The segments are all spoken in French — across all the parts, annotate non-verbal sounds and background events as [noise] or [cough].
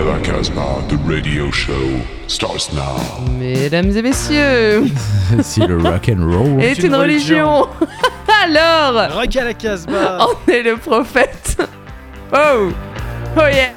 à la Casbah, the radio show starts now. Mesdames et messieurs, [laughs] si le rock and roll est une religion. [laughs] Alors, Rock à la Casbah on est le prophète. Oh, oh yeah.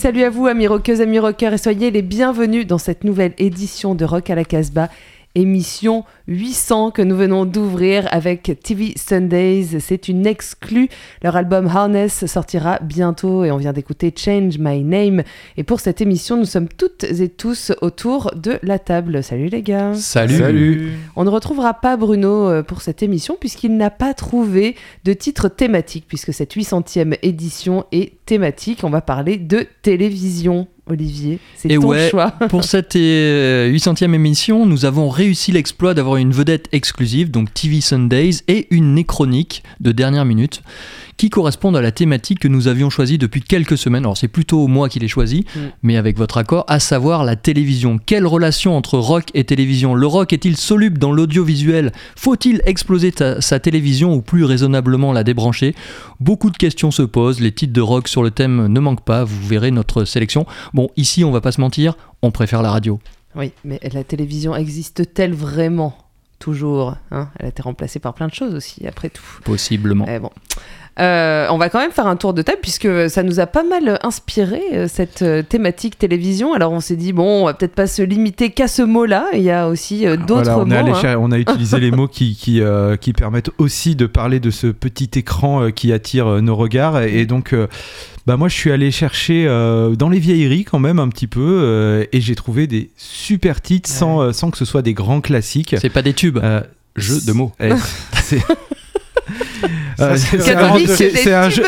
Salut à vous amis rockeuses, amis rockers et soyez les bienvenus dans cette nouvelle édition de Rock à la Casbah, émission 800 que nous venons d'ouvrir avec TV Sundays. C'est une exclue. Leur album Harness sortira bientôt et on vient d'écouter Change My Name. Et pour cette émission, nous sommes toutes et tous autour de la table. Salut les gars. Salut. Salut On ne retrouvera pas Bruno euh, pour cette émission puisqu'il n'a pas trouvé de titre thématique puisque cette 800e édition est thématique. On va parler de télévision. Olivier, c'est ton ouais, choix. [laughs] Pour cette euh, 800e émission, nous avons réussi l'exploit d'avoir une vedette exclusive, donc TV Sundays, et une néchronique de dernière minute qui correspondent à la thématique que nous avions choisie depuis quelques semaines. Alors c'est plutôt moi qui l'ai choisi, Mm. mais avec votre accord, à savoir la télévision. Quelle relation entre rock et télévision? Le rock est-il soluble dans l'audiovisuel? Faut-il exploser ta- sa télévision ou plus raisonnablement la débrancher? Beaucoup de questions se posent, les titres de rock sur le thème ne manquent pas, vous verrez notre sélection. Bon, ici on va pas se mentir, on préfère la radio. Oui, mais la télévision existe-t-elle vraiment? Toujours. hein? Elle a été remplacée par plein de choses aussi, après tout. Possiblement. Eh bon. Euh, on va quand même faire un tour de table puisque ça nous a pas mal inspiré euh, cette euh, thématique télévision. Alors on s'est dit bon, on va peut-être pas se limiter qu'à ce mot-là. Il y a aussi euh, d'autres Voilà, mots. allé hein. on a [laughs] utilisé les mots qui, qui, euh, qui permettent aussi de parler de ce petit écran euh, qui attire euh, nos regards. Et donc, euh, bah moi, je suis allé chercher euh, dans les vieilleries quand même un petit peu euh, et j'ai trouvé des super titres sans, euh, sans que ce soit des grands classiques. C'est pas des tubes. Euh, Jeu de mots. [laughs] [laughs] c'est- Euh, Catholique, c'est des un jeu-.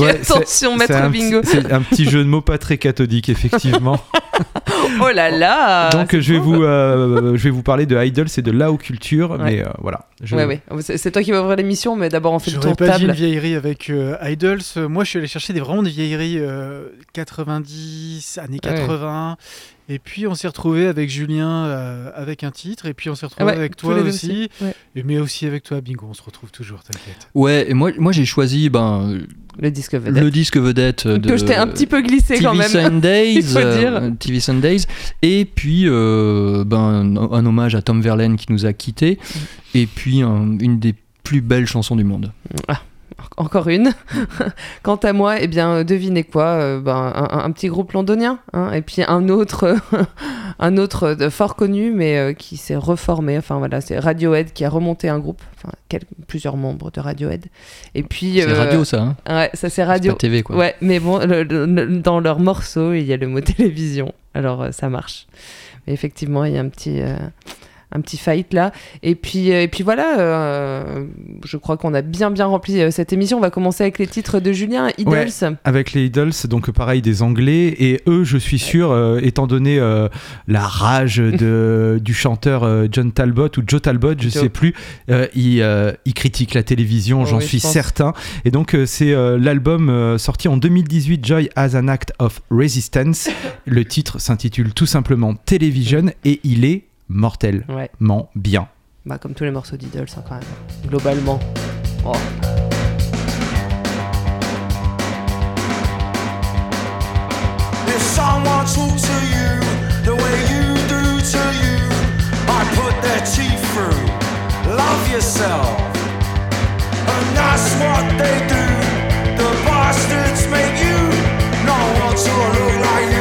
Ouais, c'est- Attention, maître un bingo. petit- C'est un petit jeu de mots pas très cathodique, effectivement. [laughs] Oh là là. Donc je vais vous euh, je vais vous parler de Idols et de Lao Culture, Ouais. mais euh, voilà. Je- Ouais, ouais. C'est toi qui vas ouvrir l'émission, mais d'abord on fait le tour de pas dit une table. vieillerie avec euh, Idols. Moi, je suis allé chercher des, vraiment des vieilleries euh, 90, années 80. Et puis, on s'est retrouvé avec Julien euh, avec un titre. Et puis, on s'est retrouvé Ouais, avec toi aussi. Ouais. Mais aussi avec toi, Bingo. On se retrouve toujours, t'inquiète. Ouais, et moi, moi j'ai choisi ben, Le disque vedette. le disque vedette de Que je t'ai un petit peu glissé TV quand même. Sundays, [laughs] dire. euh, TV Sundays, et puis euh, ben, un, un hommage à Tom Verlaine qui nous a quittés, Mm. et puis un- une des plus belles chansons du monde. Encore une. [laughs] Quant à moi, eh bien, euh, devinez quoi euh, ben, un, petit groupe londonien, hein, et puis un autre, [laughs] un autre de fort connu, mais euh, qui s'est reformé. Enfin voilà, c'est Radiohead qui a remonté un groupe, enfin plusieurs membres de Radiohead. Et puis C'est euh, radio ça, hein Ouais, ça c'est radio. pas TV quoi. Ouais, mais bon, le- le- le- dans leur morceau, il y a le mot [laughs] télévision. Alors euh, ça marche. Mais effectivement, il y a un petit, euh, un petit fight là. Et puis, euh, et puis voilà, euh, je crois qu'on a bien bien rempli euh, cette émission. On va commencer avec les titres de Julien, Idols. Avec les Idols, donc pareil des Anglais, et eux, je suis sûr, euh, étant donné la rage de, [laughs] du chanteur John Talbot ou Joe Talbot, je Joe. sais plus, euh, il, euh, il critique la télévision, Oh j'en oui, suis certain. Et donc c'est l'album sorti en 2018, Joy as an Act of Resistance. [laughs] Le titre s'intitule tout simplement Television et il est mortellement Ouais, bien. bah, comme tous les morceaux d'Idols, hein, quand même. Globalement. Oh. If someone talks to you the way you do to you, I put their teeth through. Love yourself. And that's what they do. The bastards make you not want to look like you.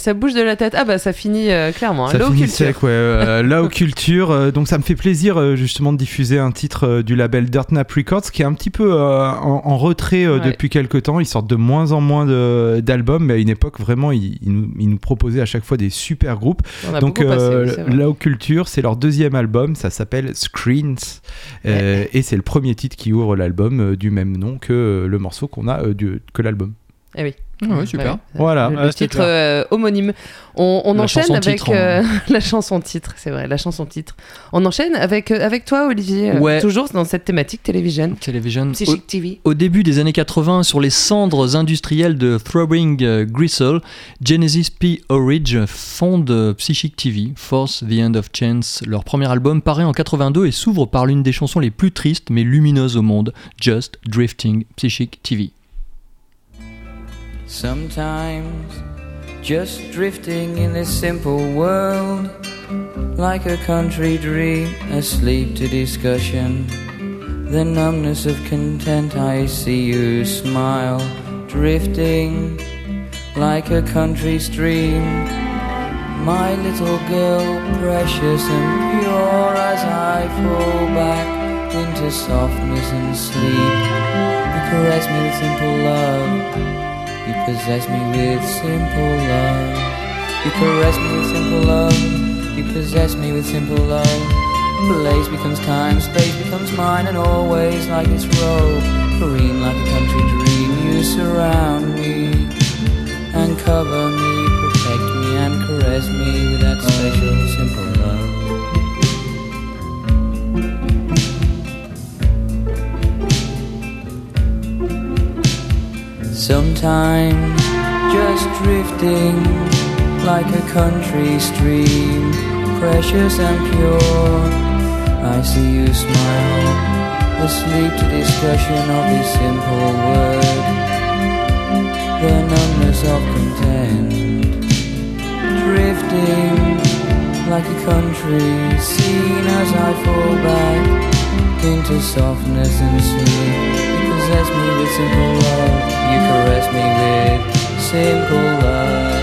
Ça bouge de la tête. Ah bah ça finit euh, clairement. hein. Ça finit sec, ouais. Euh, Low Culture. euh, donc ça me fait plaisir euh, justement de diffuser un titre du label Dirt Nap Records qui est un petit peu en, en retrait Ouais. depuis quelques temps. Ils sortent de moins en moins d'albums, mais à une époque vraiment ils, ils nous, ils nous proposaient à chaque fois des super groupes. Donc passé, oui. Low Culture, c'est leur deuxième album. Ça s'appelle Screens et c'est le premier titre qui ouvre l'album du même nom que le morceau qu'on a du- que l'album. Eh oui. Ah ouais, super. Ouais. Voilà. Le, le c'est titre euh, homonyme. On, on enchaîne avec hein. euh, [laughs] la chanson titre, c'est vrai, la chanson titre. On enchaîne avec, euh, avec toi, Olivier, Ouais. toujours dans cette thématique télévision. Television. Psychic TV. Au début des années 80, sur les cendres industrielles de Throwing euh, Gristle, Genesis P. Orridge fonde Psychic TV, Force the End of Chance. Leur premier album paraît en 82 et s'ouvre par l'une des chansons les plus tristes mais lumineuses au monde, Just Drifting Psychic TV. Sometimes just drifting in this simple world, like a country dream, asleep to discussion. The numbness of content, I see you smile, drifting like a country stream. My little girl, precious and pure, as I fall back into softness and sleep. You caress me with simple love. You possess me with simple love. You caress me with simple love. You possess me with simple love. Place becomes time, space becomes mine, and always like this robe, green like a country dream. You surround me and cover me, protect me and caress me with that special simple love. Sometimes just drifting like a country stream, precious and pure. I see you smile, asleep to discussion of this simple word, the numbness of content. Drifting like a country scene as I fall back into softness and sleep. You possess me with simple love. You caress me with simple love.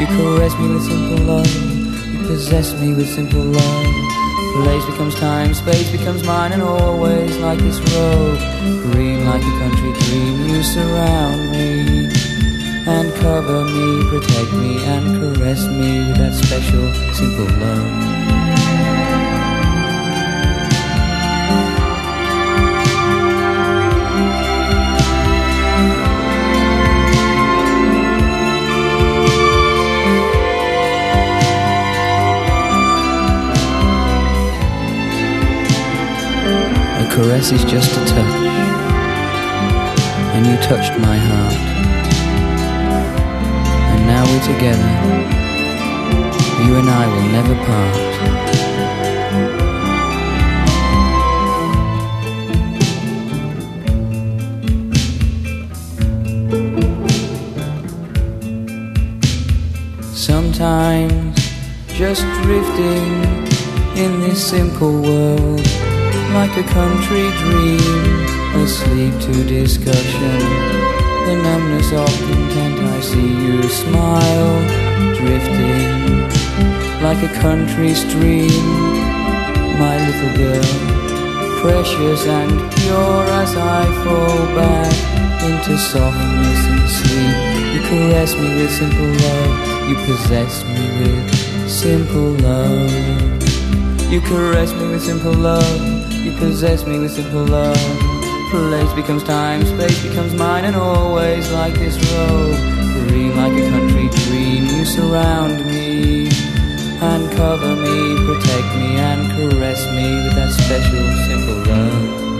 You caress me with simple love. You possess me with simple love. Place becomes time, space becomes mine, and always like this road. Green like a country dream, you surround me and cover me, protect me, and caress me with that special, simple love. Caress is just a touch, and you touched my heart. And now we're together. You and I will never part. Sometimes just drifting in this simple world like a country dream, asleep to discussion. The numbness of content, I see you smile, drifting like a country stream. My little girl, precious and pure as I fall back into softness and sleep. You caress me with simple love, you possess me with simple love. You caress me with simple love. Possess me with simple love. Place becomes time, space becomes mine, and always like this road. Green like a country dream, you surround me and cover me, protect me, and caress me with that special simple love.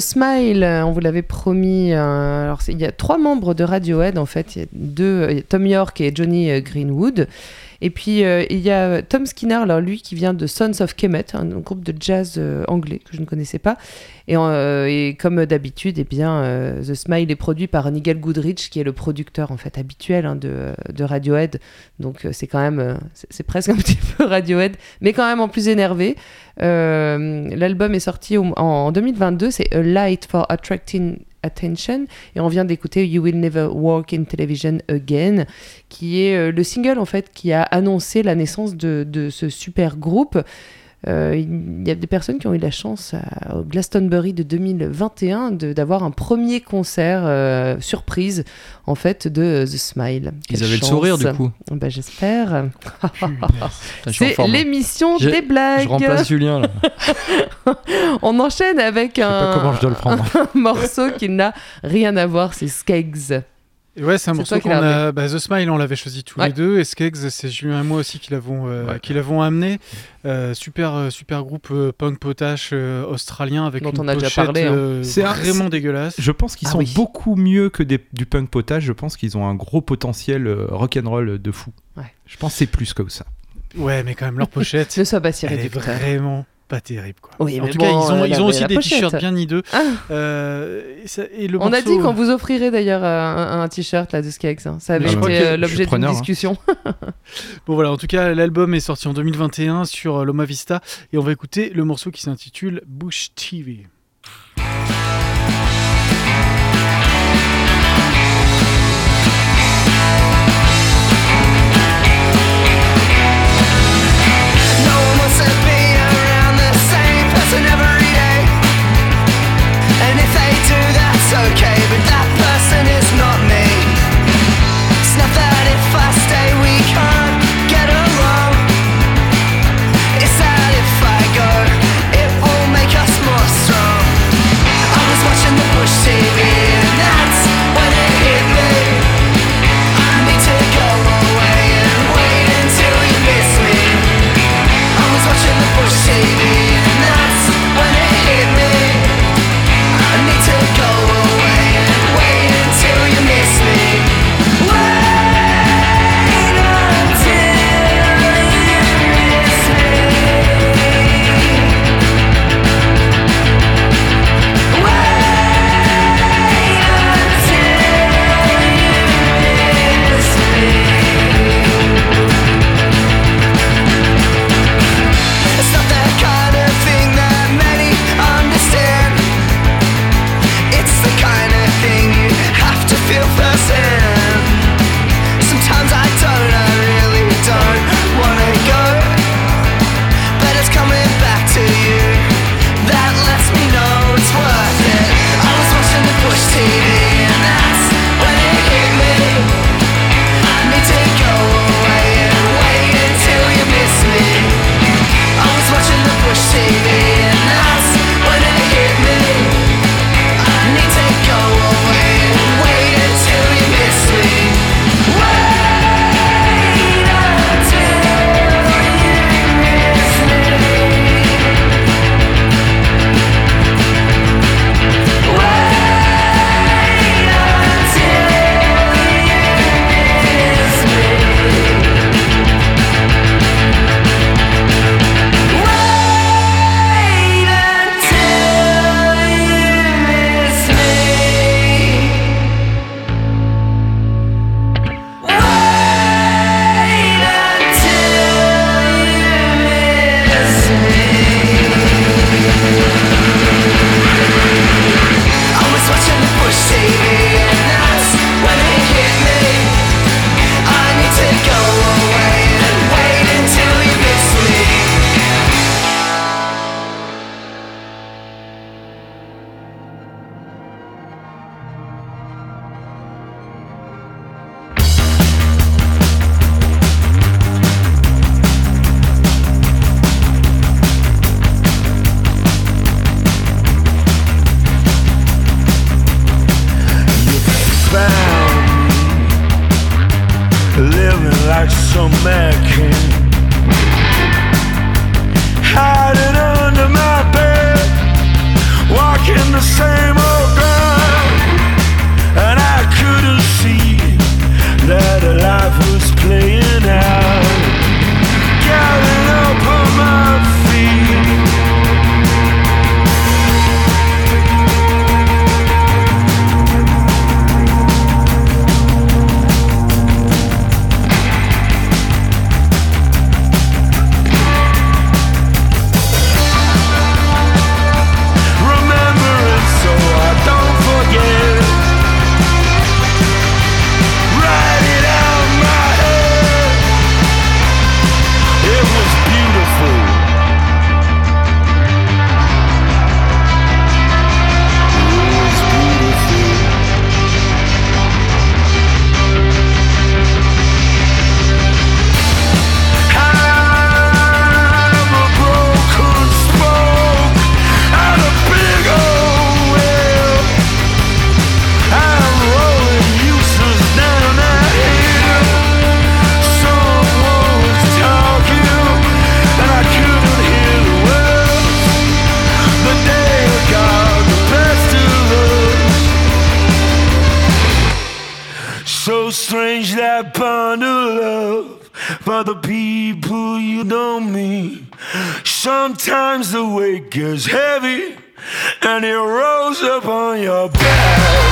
Smile, on vous l'avait promis. euh, il y a trois membres de Radiohead en fait. Il y a deux, Tom York et Johnny euh, Greenwood. Et puis euh, il y a Tom Skinner, alors lui qui vient de Sons of Kemet, un, un groupe de jazz euh, anglais que je ne connaissais pas. Et, euh, comme d'habitude, eh bien, The Smile est produit par Nigel Goodrich, qui est le producteur en fait habituel hein, de, Radiohead. Donc c'est quand même, c'est presque [laughs] un petit peu Radiohead, mais quand même en plus énervé. L'album est sorti en 2022, c'est A Light for Attracting Attention, et on vient d'écouter You Will Never Walk in Television Again, qui est euh, le single en fait qui a annoncé la naissance de, de ce super groupe. Euh, il y a des personnes qui ont eu la chance à- au Glastonbury de 2021 de- d'avoir un premier concert euh, surprise en fait de The Smile. Ils Quelle avaient le sourire du coup. Bah, J'espère. [laughs] C'est forme. l'émission des blagues. Je remplace Julien là. [laughs] On enchaîne avec Je sais pas un, comment je dois le prendre. [laughs] un morceau qui n'a rien à voir, c'est Skeggs. Ouais, c'est un morceau qu'on a. bah, The Smile, on l'avait choisi tous Ouais. les deux. Et Skeggs, c'est Julien et moi aussi qui l'avons euh, Ouais. qui l'avons amené. Euh, super, euh, super groupe euh, punk potache euh, australien avec Dont une on a déjà pochette parlé, hein. euh, C'est un- vraiment dégueulasse. Je pense qu'ils Ah sont oui. beaucoup mieux que des- du punk potage. Je pense qu'ils ont un gros potentiel euh, rock'n'roll de fou. Ouais. Je pense que c'est plus que ça. Ouais, mais quand même, leur pochette, [laughs] Ne sois pas si elle est réducteur. vraiment pas terrible. Quoi. Oui, en tout bon, cas, ils ont, ils ont aussi des t-shirts bien hideux. Ah. Euh, et ça- et le On a dit qu'on vous offrirait d'ailleurs euh, un, un t-shirt là de Skeggs. hein. Ça avait été euh, l'objet d'une hein. discussion. [laughs] Bon voilà, en tout cas, l'album est sorti en 2021 sur euh, Loma Vista et on va écouter le morceau qui s'intitule Bush TV. For the people you don't meet. Sometimes the weight gets heavy and it rolls up on your back.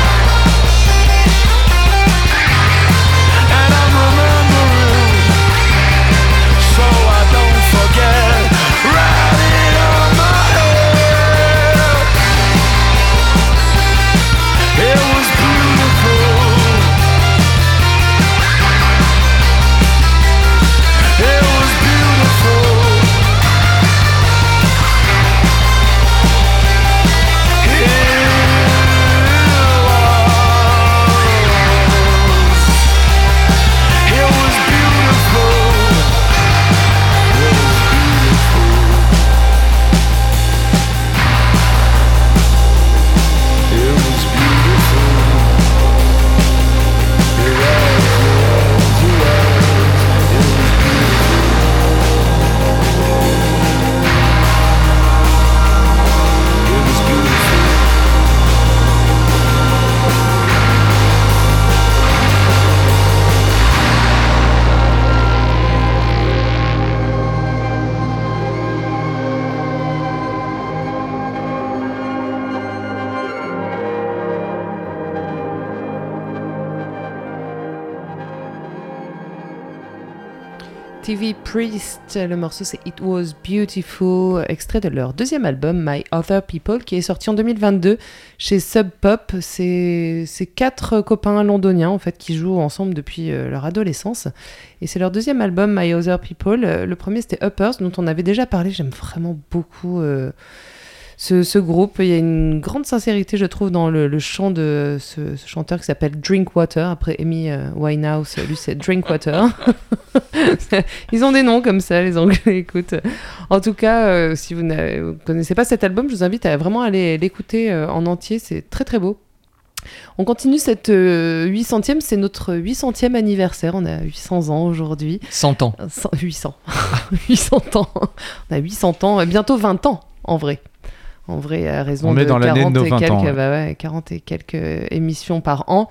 TV Priest, le morceau c'est It Was Beautiful, extrait de leur deuxième album My Other People qui est sorti en 2022 chez Sub Pop. C'est quatre copains londoniens en fait qui jouent ensemble depuis euh, leur adolescence et c'est leur deuxième album My Other People. Euh, Le premier c'était Uppers dont on avait déjà parlé. J'aime vraiment beaucoup. euh, ce, ce groupe, il y a une grande sincérité, je trouve, dans le, le chant de ce, ce chanteur qui s'appelle Drinkwater. Après Amy euh, Winehouse, lui c'est Drinkwater. [laughs] Ils ont des noms comme ça, les Anglais. Écoute, en tout cas, euh, si vous ne connaissez pas cet album, je vous invite à vraiment aller l'écouter euh, en entier. C'est très très beau. On continue cette euh, 800e, c'est notre 800e anniversaire. On a 800 ans aujourd'hui. 100 ans. 100 800. 800 ans. On a 800 ans, bientôt 20 ans en vrai. En vrai, à raison On de est dans l'année de 40 nos et 20 quelques, ans, ouais. bah ouais, 40 et quelques émissions par an.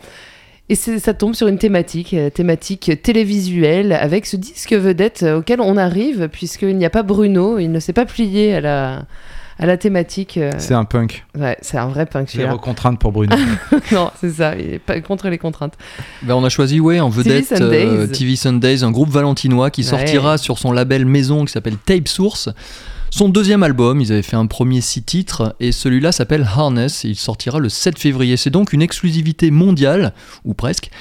Et ça tombe sur une thématique, euh, thématique télévisuelle, avec ce disque vedette auquel on arrive, puisqu'il n'y a pas Bruno, il ne s'est pas plié à la, à la thématique. euh, C'est un punk. Ouais, c'est un vrai punk. Zéro contrainte pour Bruno. [laughs] non, c'est ça, il est pas contre les contraintes. Ben, on a choisi ouais, en vedette Sundays. euh, TV Sundays, un groupe valentinois qui sortira sur son label maison qui s'appelle Tape Source. Son deuxième album, ils avaient fait un premier six titres et celui-là s'appelle Harness et il sortira le 7 février. C'est donc une exclusivité mondiale, ou presque,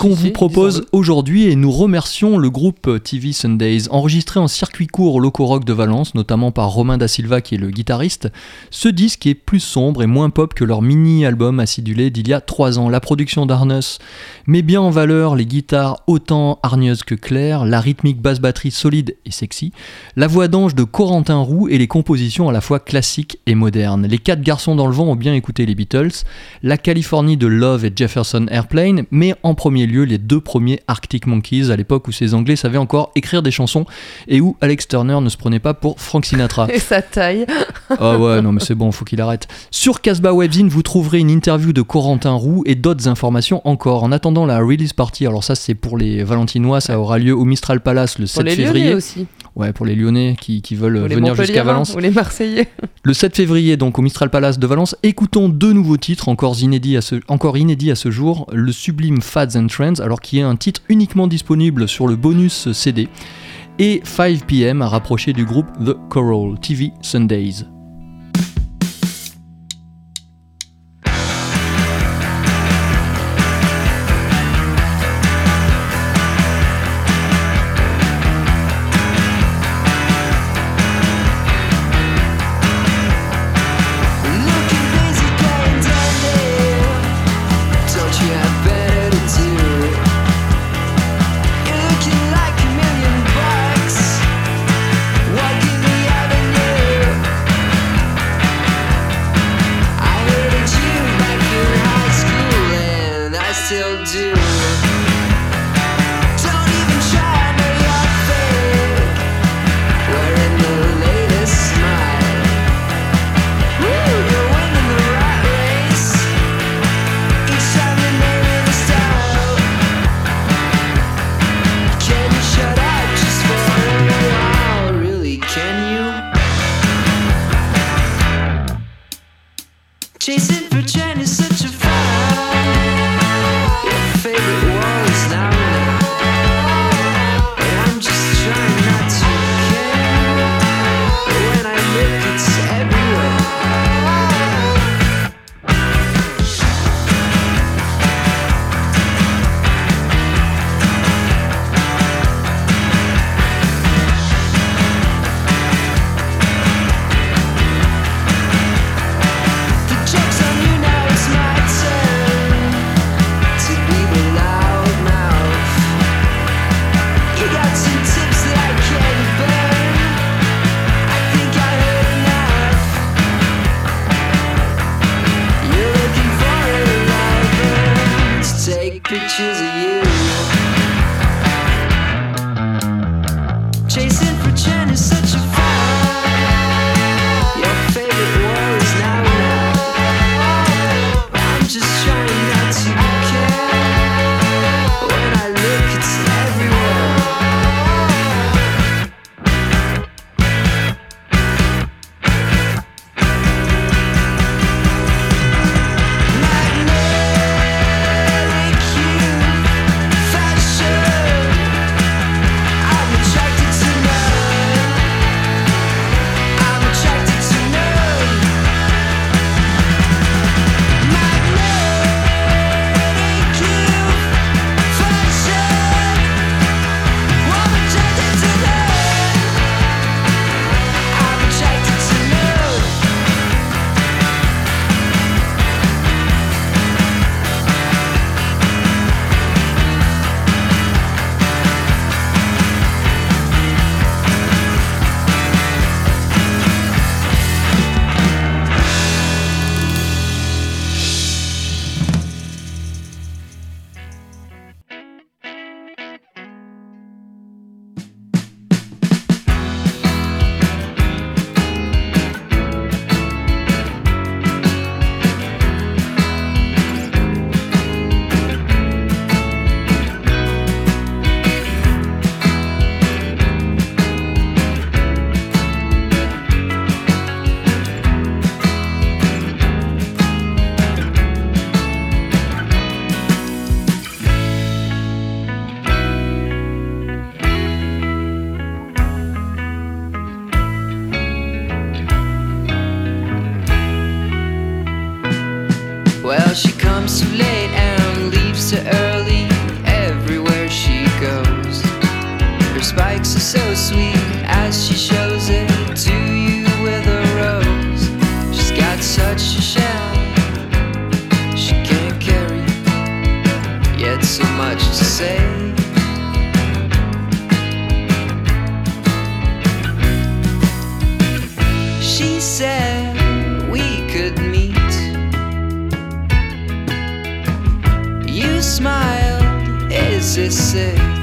qu'on si, vous propose aujourd'hui et nous remercions le groupe TV Sundays, enregistré en circuit court au Loco Rock de Valence, notamment par Romain da Silva qui est le guitariste. Ce disque est plus sombre et moins pop que leur mini-album acidulé d'il y a trois ans. La production d'Arnus met bien en valeur les guitares autant hargneuses que claires, la rythmique basse-batterie solide et sexy, la voix d'ange de Corentin Roux et les compositions à la fois classiques et modernes. Les quatre garçons dans le vent ont bien écouté les Beatles, la Californie de Love et Jefferson Airplane, mais en premier lieu les deux premiers Arctic Monkeys à l'époque où ces Anglais savaient encore écrire des chansons et où Alex Turner ne se prenait pas pour Frank Sinatra. [laughs] Et sa taille. Ah ouais, non mais c'est bon, faut qu'il arrête. Sur Casbah Webzine, vous trouverez une interview de Corentin Roux et d'autres informations encore. En attendant la release party, alors ça c'est pour les Valentinois, ça aura lieu au Mistral Palace le Pour 7 les février. Aussi. Ouais, pour les Lyonnais qui, qui veulent les venir jusqu'à Montpelliérains, Valence. Ou les Marseillais. [laughs] Le 7 février, donc au Mistral Palace de Valence, écoutons deux nouveaux titres encore inédits à ce, encore inédits à ce jour. Le sublime Fads and Trends, alors qui est un titre uniquement disponible sur le bonus CD. Et 5 PM à rapprocher du groupe The Coral TV Sundays. Chasing for smiled, is this it?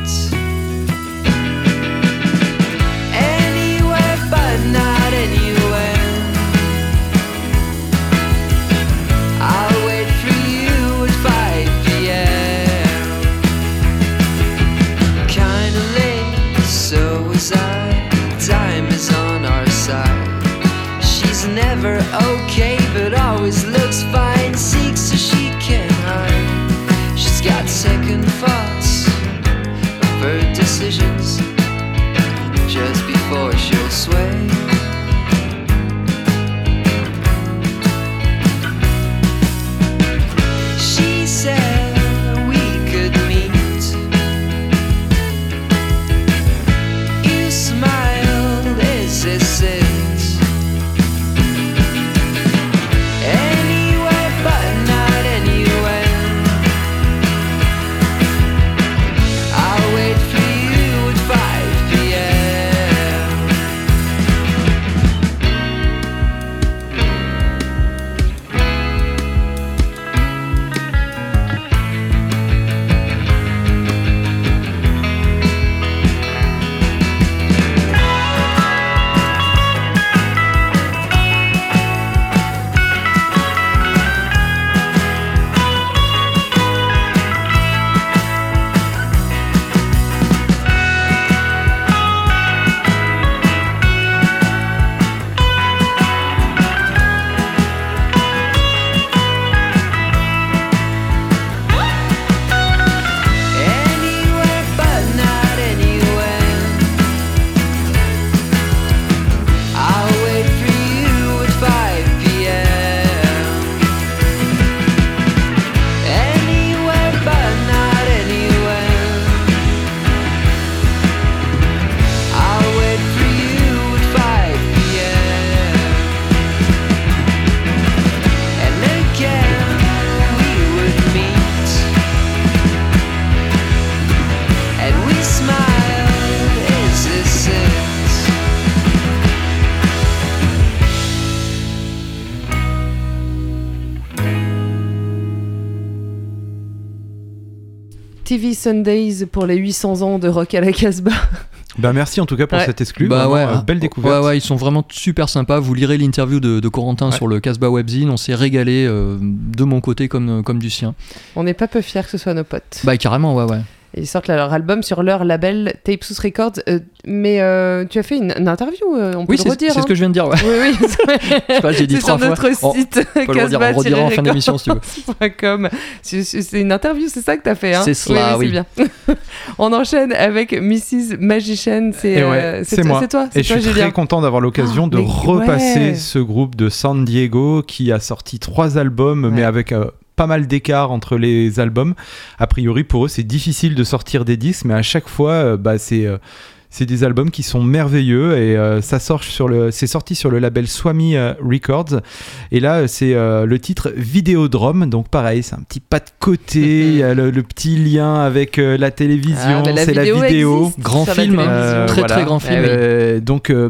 TV Sundays pour les 800 ans de Rock à la Casbah. Bah merci en tout cas pour Ouais. cette exclue. Bah ouais, euh, belle découverte. Ouais, ouais, ils sont vraiment super sympas. Vous lirez l'interview de, de Corentin Ouais. sur le Casbah Webzine. On s'est régalé euh, de mon côté comme, comme du sien. On n'est pas peu fiers que ce soit nos potes. Bah carrément, ouais, ouais. Ils sortent leur album sur leur label Tape Sous Records. Euh, mais euh, tu as fait une, une interview, euh, on peut Oui, le c'est redire. c'est hein. ce que je viens de dire. Ouais. Oui, oui. [laughs] C'est sur fois. notre On- site on peut le redire, on redira en fin d'émission si tu veux. C'est c'est une interview, c'est ça que tu as fait. Hein C'est cela, oui. c'est bien. [laughs] On enchaîne avec Mrs. Magician. C'est ouais, euh, c'est toi- moi. C'est toi, c'est Et je suis Julien. très content d'avoir l'occasion Ah, de repasser ouais. ce groupe de San Diego qui a sorti trois albums, Ouais. mais avec euh, pas mal d'écart entre les albums. A priori, pour eux, c'est difficile de sortir des disques, mais à chaque fois, euh, bah, c'est euh, c'est des albums qui sont merveilleux et euh, ça sort sur le, c'est sorti sur le label Swami euh, Records. Et là, c'est euh, le titre Vidéodrome. Donc pareil, c'est un petit pas de côté, [laughs] il y a le, le petit lien avec euh, la télévision, Ah, bah, c'est la vidéo Grand film. Très, très grand film, oui. Euh, donc euh,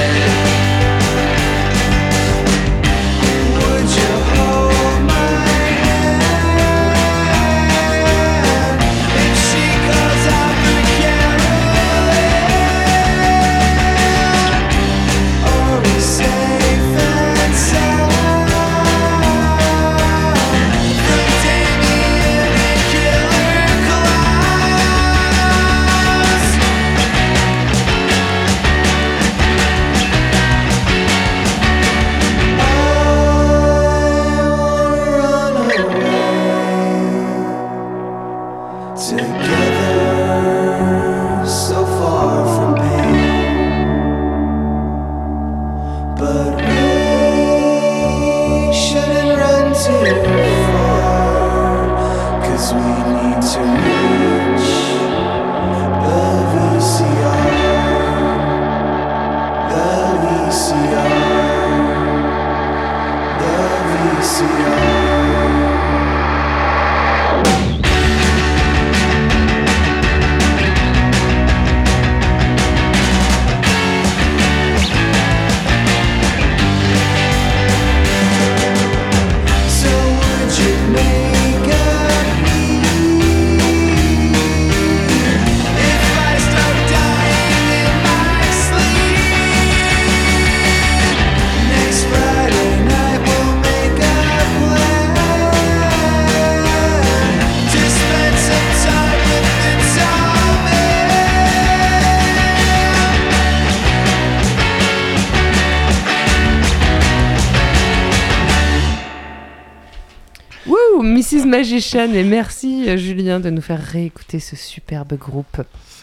Magician. Et merci, euh, Julien, de nous faire réécouter ce superbe groupe.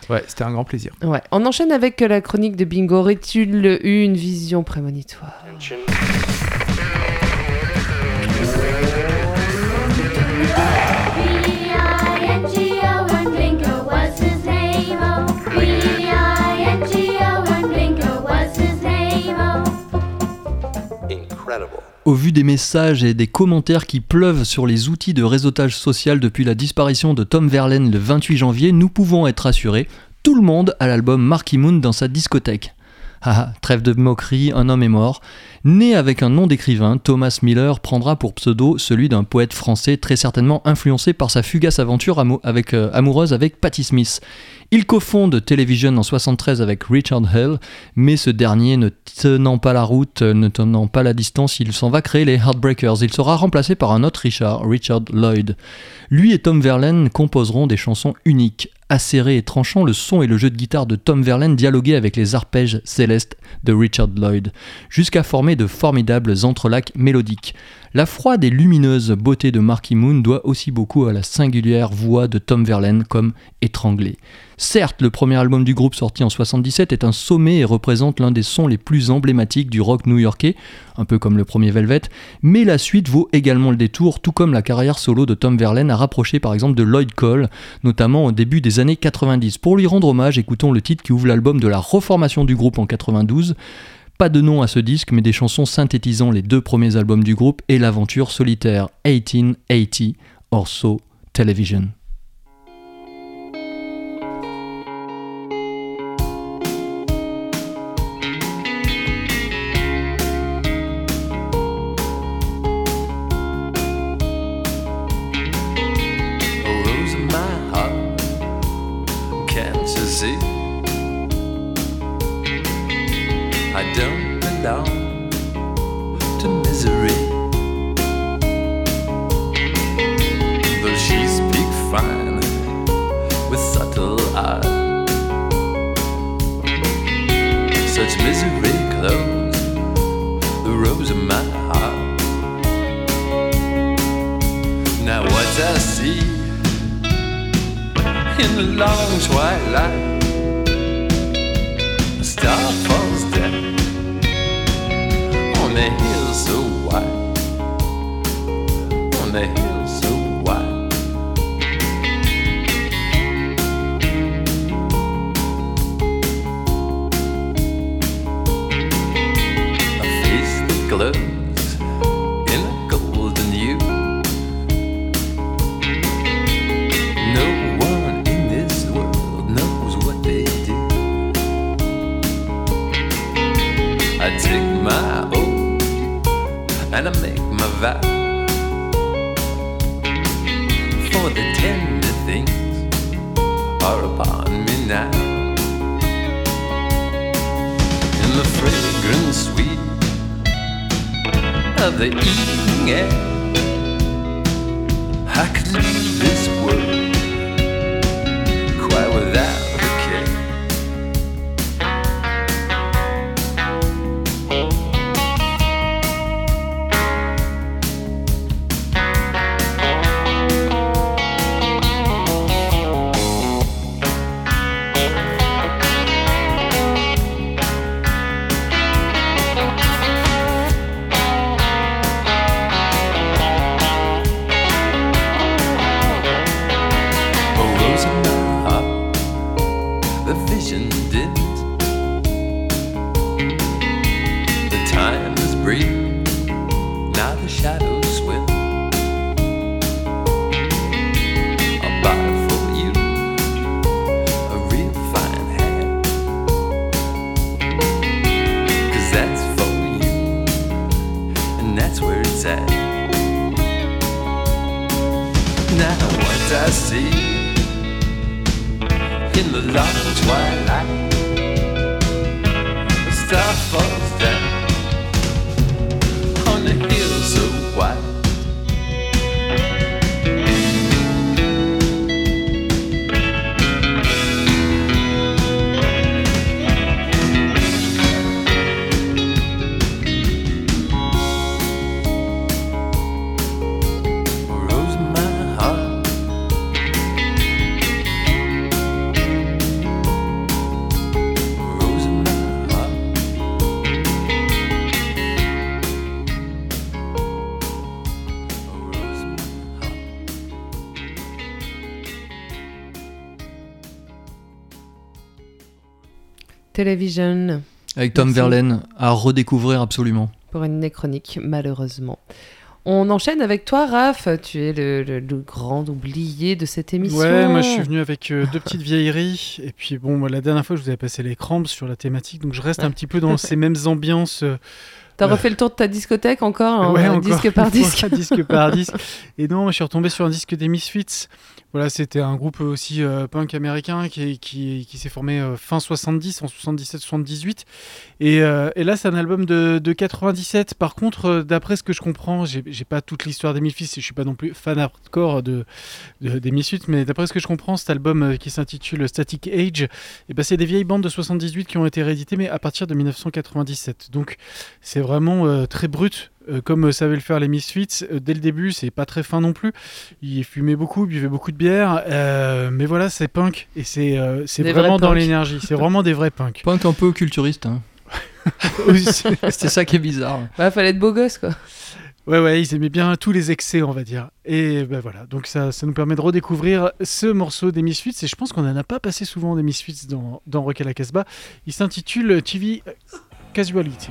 Ouais, c'était un grand plaisir. Ouais. On enchaîne avec euh, la chronique de Bingo. Aurais-tu eu une vision prémonitoire? Au vu des messages et des commentaires qui pleuvent sur les outils de réseautage social depuis la disparition de Tom Verlaine le 28 janvier, nous pouvons être rassurés, tout le monde a l'album Marky Moon dans sa discothèque. Ah, trêve de moquerie, un homme est mort. Né avec un nom d'écrivain, Thomas Miller prendra pour pseudo celui d'un poète français très certainement influencé par sa fugace aventure avec, euh, amoureuse avec Patti Smith. Il cofonde Television en 73 avec Richard Hell, mais ce dernier ne tenant pas la route, euh, ne tenant pas la distance, il s'en va créer les Heartbreakers. Il sera remplacé par un autre Richard, Richard Lloyd. Lui et Tom Verlaine composeront des chansons uniques. Acéré et tranchant, le son et le jeu de guitare de Tom Verlaine dialoguaient avec les arpèges célestes de Richard Lloyd, jusqu'à former de formidables entrelacs mélodiques. La froide et lumineuse beauté de Marky Moon doit aussi beaucoup à la singulière voix de Tom Verlaine comme étranglé. Certes, le premier album du groupe sorti en 77 est un sommet et représente l'un des sons les plus emblématiques du rock new-yorkais, un peu comme le premier Velvet, mais la suite vaut également le détour, tout comme la carrière solo de Tom Verlaine a rapproché par exemple de Lloyd Cole, notamment au début des années 90. Pour lui rendre hommage, écoutons le titre qui ouvre l'album de la reformation du groupe en 92. Pas de nom à ce disque, mais des chansons synthétisant les deux premiers albums du groupe et l'aventure solitaire 1880 or So Television. The long twilight. Television Avec Tom Merci. Verlaine à redécouvrir absolument. pour une néchronique, malheureusement. On enchaîne avec toi, Raph. Tu es le, le- le grand oublié de cette émission. Ouais, moi je suis venu avec euh, deux petites vieilleries. Et puis bon, moi, la dernière fois je vous avais passé les crampes sur la thématique, donc je reste un petit peu dans [laughs] ces mêmes ambiances. euh, T'as euh, refait le tour de ta discothèque encore, hein, ouais, euh, encore disque par [laughs] disque. disque par disque. Et non, moi, je suis retombé sur un disque des Misfits. Voilà, c'était un groupe aussi euh, punk américain qui, s'est formé euh, fin 70, en 77-78. Et, euh, et là, c'est un album de, de 97. Par contre, euh, d'après ce que je comprends, j'ai pas toute l'histoire des et je suis pas non plus fan hardcore de, de- des Misfits, mais d'après ce que je comprends, cet album euh, qui s'intitule Static Age, et ben, c'est des vieilles bandes de 78 qui ont été rééditées, mais à partir de 1997. Donc, c'est vraiment très brut. Euh, comme euh, savaient le faire les Misfits. Euh, dès le début, c'est pas très fin non plus. Ils fumaient beaucoup, ils buvaient beaucoup de bière. euh, mais voilà, c'est punk. Et c'est euh, vraiment dans l'énergie. C'est vraiment des vrais punks. Punk un peu culturiste. hein. [laughs] [laughs] C'est ça qui est bizarre. Ouais, fallait être beau gosse, quoi. Ouais, ouais, ils aimaient bien tous les excès, on va dire. Et ben voilà, donc ça, ça nous permet de redécouvrir ce morceau des Misfits. Et je pense qu'on n'en a pas passé souvent des Misfits dans, dans Rock à la Casbah. Il s'intitule TV Casuality.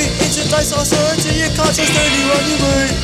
way. Introduce authority, you can't just only run away.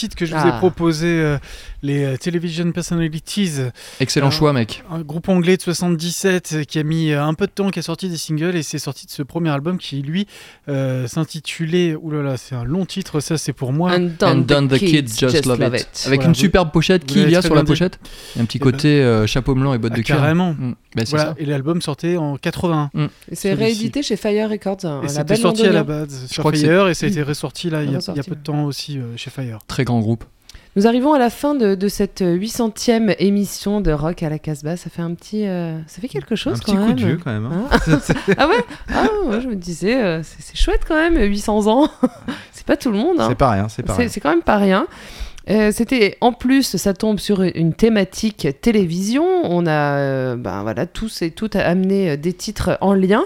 Titre que je vous Ah. ai proposé, euh, les euh, Television Personalities. Excellent Euh, choix, mec. Un groupe anglais de 77 euh, qui a mis un peu de temps, qui a sorti des singles et c'est sorti de ce premier album qui, lui, euh, s'intitulait. Oulala, c'est un long titre, ça c'est pour moi. And And done, the kids just love it. Avec Voilà, une vous- superbe pochette. Qui il y a sur la pochette? Un petit Eh ben- côté euh, chapeau blanc et bottes Ah, de cuir. carrément. Mm. Voilà, ça. et l'album sortait en 81. Et C'est réédité chez Fire Records, un Et c'était sorti à la base sur crois que Fire et ça a été ressorti là il y a, peu de temps aussi euh, chez Fire. Très groupe. Nous arrivons à la fin de, de cette 800e émission de Rock à la Casbah. Ça fait un petit, euh, ça fait quelque chose Un quand petit coup même. de vieux quand même. hein. Hein [laughs] ah ouais, ah ouais, je me disais, euh, c'est chouette quand même, 800 ans. [laughs] c'est pas tout le monde. hein. C'est pas rien, c'est pas C'est rien. c'est quand même pas rien. Euh, C'était en plus, ça tombe sur une thématique télévision. On a, euh, ben voilà, tous et toutes amené des titres en lien.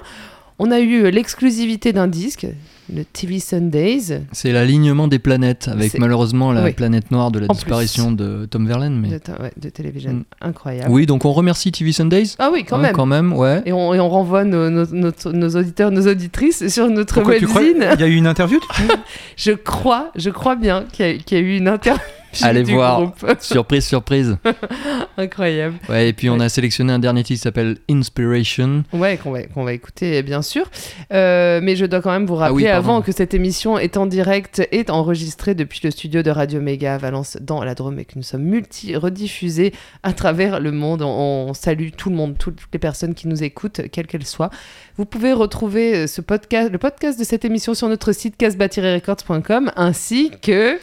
On a eu l'exclusivité d'un disque, le TV Sundays. C'est l'alignement des planètes, avec malheureusement la Oui. planète noire de la En disparition de Tom Verlaine. Mais... de, ouais, de télévision. Mm. Incroyable. Oui, donc on remercie TV Sundays. Ah oui, quand Hein, même. Quand même, ouais. Et on, et on renvoie nos, nos- nos auditeurs, nos auditrices sur notre Pourquoi webzine. Il y a eu une interview [laughs] Je crois, je crois bien qu'il y, a- qu'il y a eu une interview Allez voir. [laughs] surprise, surprise. Incroyable. Ouais, et puis on a sélectionné un dernier titre qui s'appelle Inspiration. Ouais, qu'on va, qu'on va écouter, bien sûr. Euh, mais je dois quand même vous Ah rappeler, oui, avant que cette émission est en direct, est enregistrée depuis le studio de Radio Méga à Valence, dans la Drôme, et que nous sommes multi-rediffusés à travers le monde. On, on salue tout le monde, toutes les personnes qui nous écoutent, quelles qu'elles soient. Vous pouvez retrouver euh, ce podcast, le podcast de cette émission sur notre site casbah-records.com, ainsi que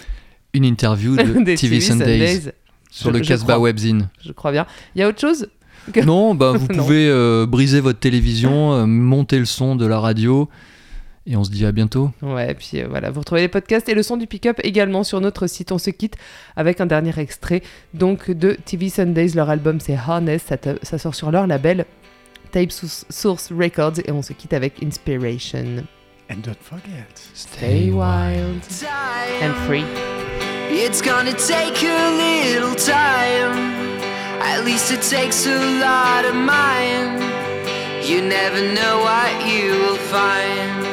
Une interview de [laughs] TV, Sundays, sur Je- le Casbah. Webzine. Je crois bien. Il y a autre chose que- Non, bah vous [laughs] pouvez euh, briser votre télévision, euh, monter le son de la radio, et on se dit à bientôt. Ouais, et puis euh, voilà, vous retrouvez les podcasts et le son du pick-up également sur notre site. On se quitte avec un dernier extrait donc de TV Sundays. Leur album c'est Harness, ça, te- ça sort sur leur label Tape Source- Source Records et on se quitte avec Inspiration. And don't forget. Stay wild and free. It's gonna take a little time. At least it takes a lot of mine. You never know what you will find.